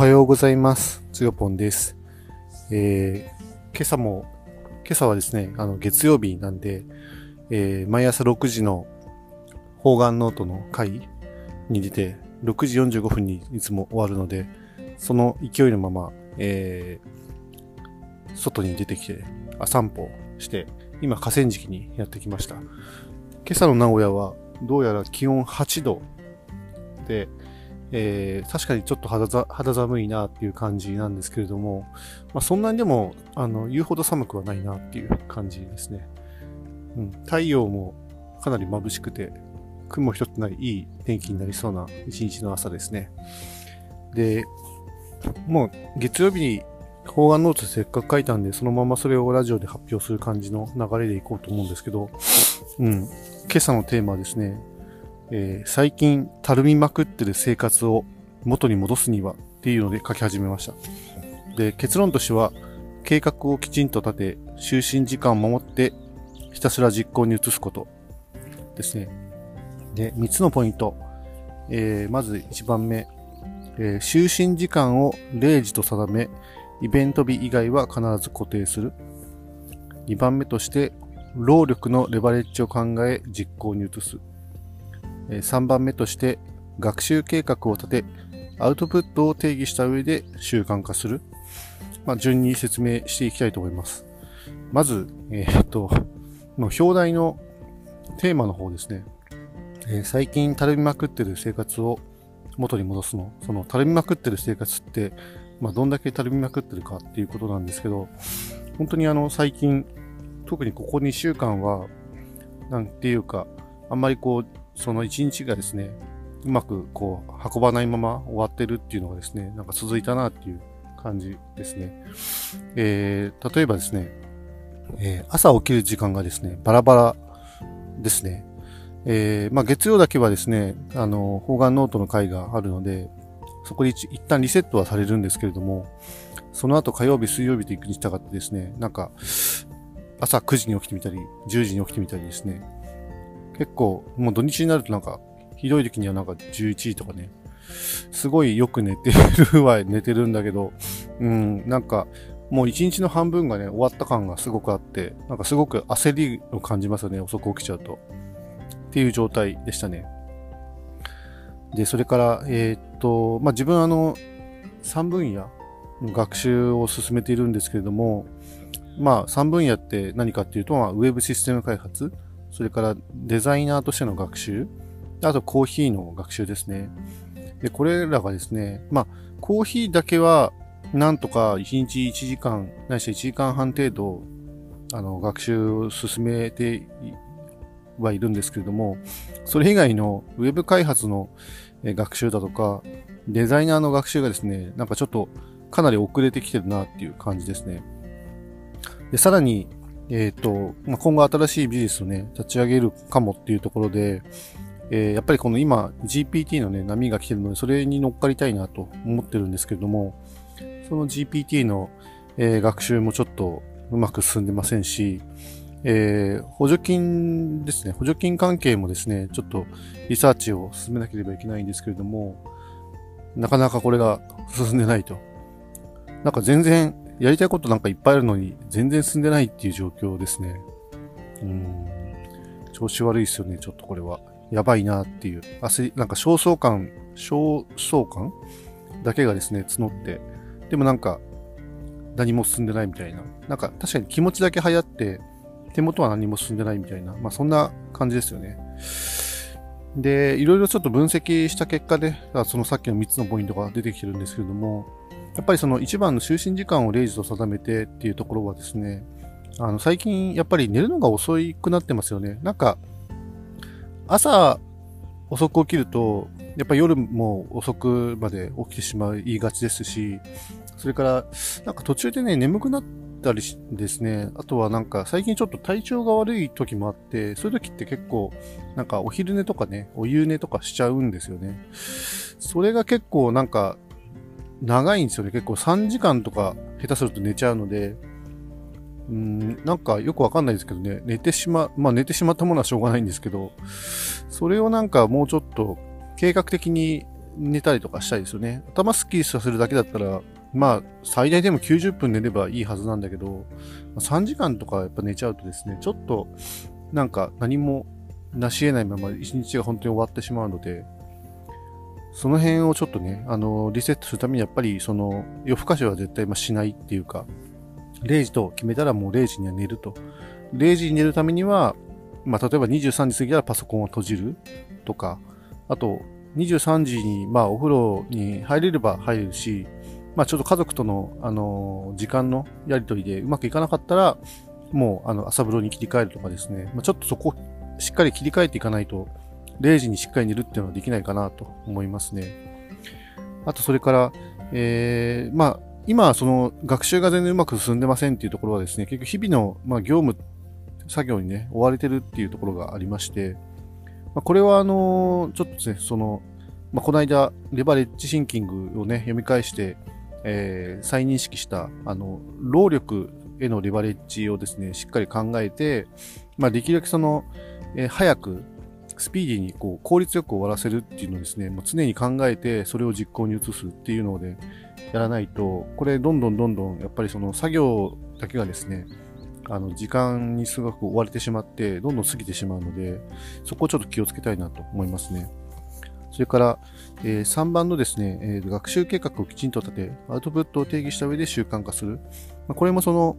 はようございます。つよぽんです。えー、今朝も、今朝はですね、あの、月曜日なんで、えー、毎朝6時の方眼ノートの会に出て、6時45分にいつも終わるので、その勢いのまま、えー、外に出てきて、あ、散歩して、今河川敷にやってきました。今朝の名古屋は、どうやら気温8度で、えー確かにちょっと肌肌寒いなっていう感じなんですけれども、まあ、そんなにでもあの言うほど寒くはないなっていう感じですね。うん、太陽もかなり眩しくて、雲一つないいい天気になりそうな一日の朝ですね。で、もう月曜日に方眼ノートせっかく書いたんで、そのままそれをラジオで発表する感じの流れでいこうと思うんですけど、うん、今朝のテーマはですね、えー最近たるみまくってる生活を元に戻すにはっていうので書き始めました。で、結論としては、計画をきちんと立て、就寝時間を守って、ひたすら実行に移すことですね。で、3つのポイント。えーまず1番目、えー就寝時間を0時と定め、イベント日以外は必ず固定する。2番目として、労力のレバレッジを考え実行に移す。3番目として、学習計画を立て、アウトプットを定義した上で習慣化する。まあ、順に説明していきたいと思います。まず、えーっと、の表題のテーマの方ですね。えー最近たるみまくってる生活を元に戻すの。そのたるみまくってる生活って、まあ、どんだけたるみまくってるかっていうことなんですけど、本当にあの、最近、特にここ2週間は、なんていうか、あんまりこう、その1日がですね、うまくこう、運ばないまま終わってるっていうのがですね、なんか続いたなっていう感じですね。えー、例えばですね、えー朝起きる時間がですね、バラバラですね。えーまあ月曜だけはですね、あの、方眼ノートの会があるので、そこで一旦リセットはされるんですけれども、その後火曜日、水曜日と行くに従ってですね、なんか、朝9時に起きてみたり、10時に起きてみたりですね、結構、もう土日になるとなんか、ひどい時にはなんか11時とかね、すごいよく寝てるは寝てるんだけど、うん、なんか、もう一日の半分がね、終わった感がすごくあって、なんかすごく焦りを感じますよね、遅く起きちゃうと。っていう状態でしたね。で、それから、えーっと、まあ、自分あの、3分野の学習を進めているんですけれども、まあ、3分野って何かっていうと、まあ、ウェブシステム開発、それからデザイナーとしての学習、あとコーヒーの学習ですね。で、これらがですね、まあ、コーヒーだけは、なんとか1日1時間、ないし1時間半程度、あの、学習を進めてはいるんですけれども、それ以外のウェブ開発の学習だとか、デザイナーの学習がですね、なんかちょっとかなり遅れてきてるなっていう感じですね。で、さらに、えっ、と、まあ、今後新しいビジネスをね、立ち上げるかもっていうところで、えーやっぱりこの今 GPT のね、波が来てるので、それに乗っかりたいなと思ってるんですけれども、その GPT の、えー学習もちょっとうまく進んでませんし、えー補助金ですね、補助金関係もですね、ちょっとリサーチを進めなければいけないんですけれども、なかなかこれが進んでないと。なんか全然やりたいことなんかいっぱいあるのに全然進んでないっていう状況ですね。うん。調子悪いですよね、ちょっとこれは。やばいなっていう。焦り、なんか焦燥感、焦燥感だけがですね、募って。でもなんか何も進んでないみたいな。なんか確かに気持ちだけ流行って、手元は何も進んでないみたいな。まあそんな感じですよね。で、いろいろちょっと分析した結果で、あそのさっきの3つのポイントが出てきてるんですけれども、やっぱりその一番の就寝時間を0時と定めてっていうところはですね、あの最近やっぱり寝るのが遅くなってますよね。なんか、朝遅く起きると、やっぱり夜も遅くまで起きてしまいがちですし、それから、なんか途中でね、眠くなったりですね、あとはなんか最近ちょっと体調が悪い時もあって、そういう時って結構、なんかお昼寝とかね、お夕寝とかしちゃうんですよね。それが結構なんか、長いんですよね。結構3時間とか下手すると寝ちゃうので、うん、なんかよくわかんないですけどね、寝てしま、まあ寝てしまったものはしょうがないんですけど、それをなんかもうちょっと計画的に寝たりとかしたいですよね。頭スッキリさせるだけだったら、まあ、最大でも90分寝ればいいはずなんだけど、3時間とかやっぱ寝ちゃうとですね、ちょっと、なんか何も成し得ないまま一日が本当に終わってしまうので、その辺をちょっとね、あの、リセットするためにやっぱり、その、夜更かしは絶対しないっていうか、0時と決めたらもう0時には寝ると。0時に寝るためには、まあ、例えば23時過ぎたらパソコンを閉じるとか、あと、23時に、まあ、お風呂に入れれば入れるし、まあ、ちょっと家族との、あの、時間のやりとりでうまくいかなかったら、もう、あの、朝風呂に切り替えるとかですね、まあ、ちょっとそこ、しっかり切り替えていかないと、0時にしっかり寝るっていうのはできないかなと思いますね。あと、それから、えー、まあ、今、その、学習が全然うまく進んでませんっていうところはですね、結局日々の、まあ、業務、作業にね、追われてるっていうところがありまして、まあ、これはあのちょっとですね、その、まあ、この間、レバレッジシンキングをね、読み返して、えー、再認識した、あの、労力へのレバレッジをですね、しっかり考えて、まあ、できるだけその、えー、早く、スピーディーにこう効率よく終わらせるっていうのをですね、もう常に考えて、それを実行に移すっていうので、やらないと、これどんどんどんどん、やっぱりその作業だけがですね、あの、時間にすごく追われてしまって、どんどん過ぎてしまうので、そこをちょっと気をつけたいなと思いますね。それから、えー、3番のですね、えー、学習計画をきちんと立て、アウトプットを定義した上で習慣化する。まあ、これもその、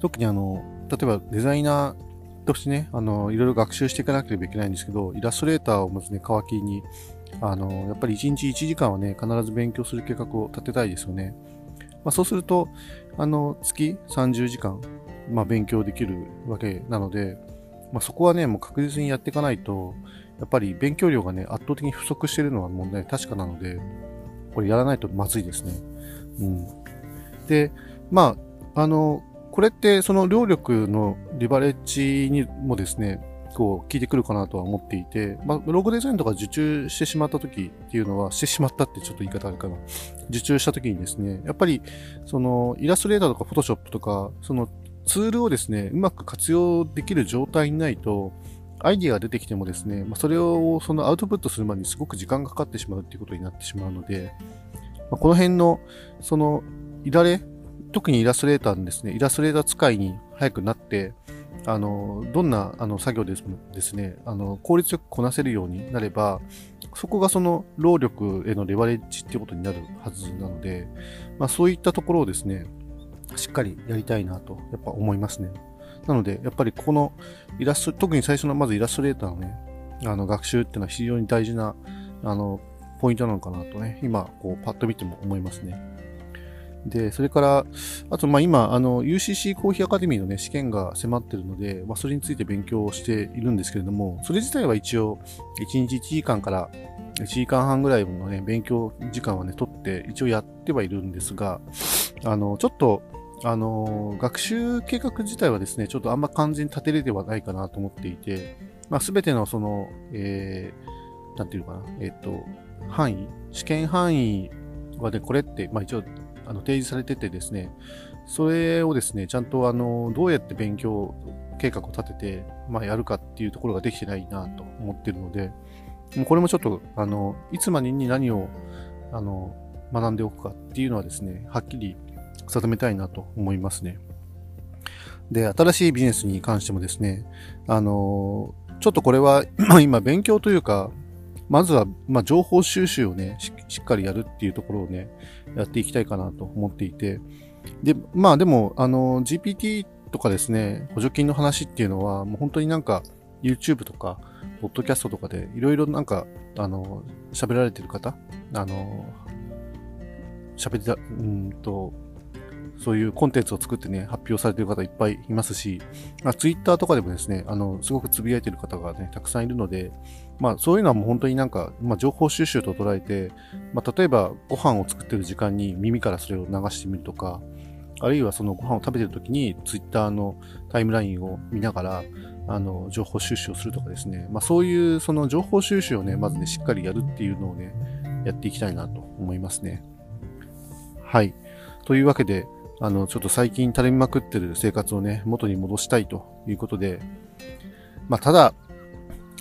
特にあの、例えばデザイナーとしてね、あの、いろいろ学習していかなければいけないんですけど、イラストレーターをまずね、皮切りに、あの、やっぱり1日1時間はね、必ず勉強する計画を立てたいですよね。まあ、そうすると、あの、月30時間、まあ、勉強できるわけなので、まあ、そこはね、もう確実にやっていかないと、やっぱり勉強量がね、圧倒的に不足しているのはもうね、確かなので、これやらないとまずいですね。うん。で、まあ、あの、これってその労力のリバレッジにもですね、こう、効いてくるかなとは思っていて、まあ、ロゴデザインとか受注してしまった時っていうのは、してしまったってちょっと言い方あるかな。受注した時にですね、やっぱり、その、イラストレーターとかフォトショップとか、そのツールをですね、うまく活用できる状態にないと、アイディアが出てきてもですね、まあ、それをそのアウトプットするまでにすごく時間がかかってしまうっていうことになってしまうので、まあ、この辺の、その、いられ、特にイラストレーターのですね、イラストレーター使いに早くなって、あの、どんなあの作業でもですね、あの、効率よくこなせるようになれば、そこがその労力へのレバレッジっていうことになるはずなので、まあそういったところをですね、しっかりやりたいなと、やっぱ思いますね。なので、やっぱりここのイラスト、特に最初のまずイラストレーターのね、あの学習っていうのは非常に大事な、あの、ポイントなのかなとね、今、こう、パッと見ても思いますね。で、それから、あと、ま、今、あの、UCC コーヒーアカデミーのね、試験が迫ってるので、まあ、それについて勉強しているんですけれども、それ自体は一応、1日1時間から1時間半ぐらいのね、勉強時間はね、取って、一応やってはいるんですが、あの、ちょっと、あの、学習計画自体はですね、ちょっとあんま完全に立てれてはないかなと思っていて、まあ、すべてのその、えー、なんていうかな、えっ、ー、と、範囲、試験範囲はね、これって、まあ一応、あの、提示されててですね、それをですね、ちゃんとあの、どうやって勉強計画を立てて、まあやるかっていうところができてないなと思ってるので、もうこれもちょっと、あの、いつまでに何を、あの、学んでおくかっていうのはですね、はっきり定めたいなと思いますね。で、新しいビジネスに関してもですね、あのちょっとこれは、今勉強というか、まずは、まあ情報収集をねし、しっかりやるっていうところをね、やっていきたいかなと思っていて、で、まあでも、あの、GPT とかですね、補助金の話っていうのは、もう本当になんか、YouTube とか、ポッドキャストとかで、いろいろなんか、あの、喋られてる方、あの、喋ってた、うんと、そういうコンテンツを作ってね、発表されてる方いっぱいいますし、まあ、ツイッターとかでもですね、あの、すごくつぶやいてる方がね、たくさんいるので、まあ、そういうのはもう本当になんか、まあ、情報収集と捉えて、まあ、例えばご飯を作ってる時間に耳からそれを流してみるとか、あるいはそのご飯を食べてる時にツイッターのタイムラインを見ながら、あの、情報収集をするとかですね、まあ、そういうその情報収集をね、まずね、しっかりやるっていうのをね、やっていきたいなと思いますね。はい。というわけで、あの、ちょっと最近垂れまくってる生活をね、元に戻したいということで、まあ、ただ、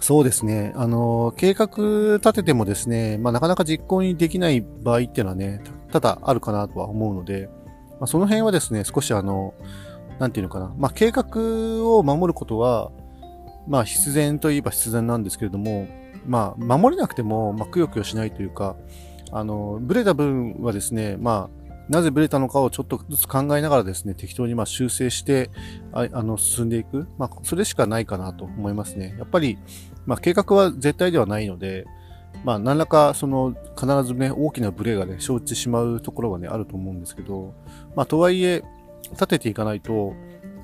そうですね。あの、計画立ててもですね、まあ、なかなか実行にできない場合っていうのはね、ただあるかなとは思うので、まあ、その辺はですね、少しあの、なんていうのかな。まあ、計画を守ることは、まあ、必然といえば必然なんですけれども、まあ、守れなくても、まあ、くよくよしないというか、あの、ブレた分はですね、まあ、なぜブレたのかをちょっとずつ考えながらですね、適当にまあ修正して、ああの、進んでいく。まあ、それしかないかなと思いますね。やっぱり、まあ、計画は絶対ではないので、まあ、何らか、その、必ずね、大きなブレがね、生じてしまうところはね、あると思うんですけど、まあ、とはいえ、立てていかないと、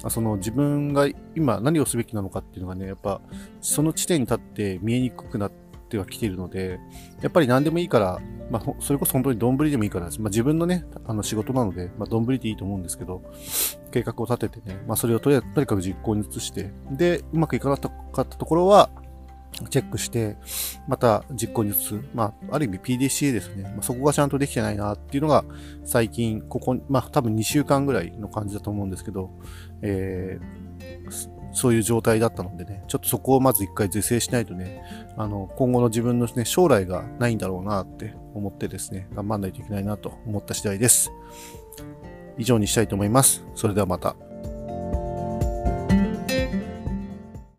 その自分が今何をすべきなのかっていうのがね、やっぱ、その地点に立って見えにくくなってはきているので、やっぱり何でもいいから、まあ、それこそ本当に丼でもいいからまあ、自分のね、あの仕事なので、まあ、丼でいいと思うんですけど、計画を立ててね、まあ、それをとにかく実行に移して、で、うまくいかなかったところは、チェックして、また実行に移す。まあ、ある意味 PDCA ですね。まあ、そこがちゃんとできてないなっていうのが、最近、ここ、まあ、多分2週間ぐらいの感じだと思うんですけど、えー、そういう状態だったのでね、ちょっとそこをまず一回是正しないとね、あの、今後の自分のね、将来がないんだろうなって思ってですね、頑張んないといけないなと思った次第です。以上にしたいと思います。それではまた。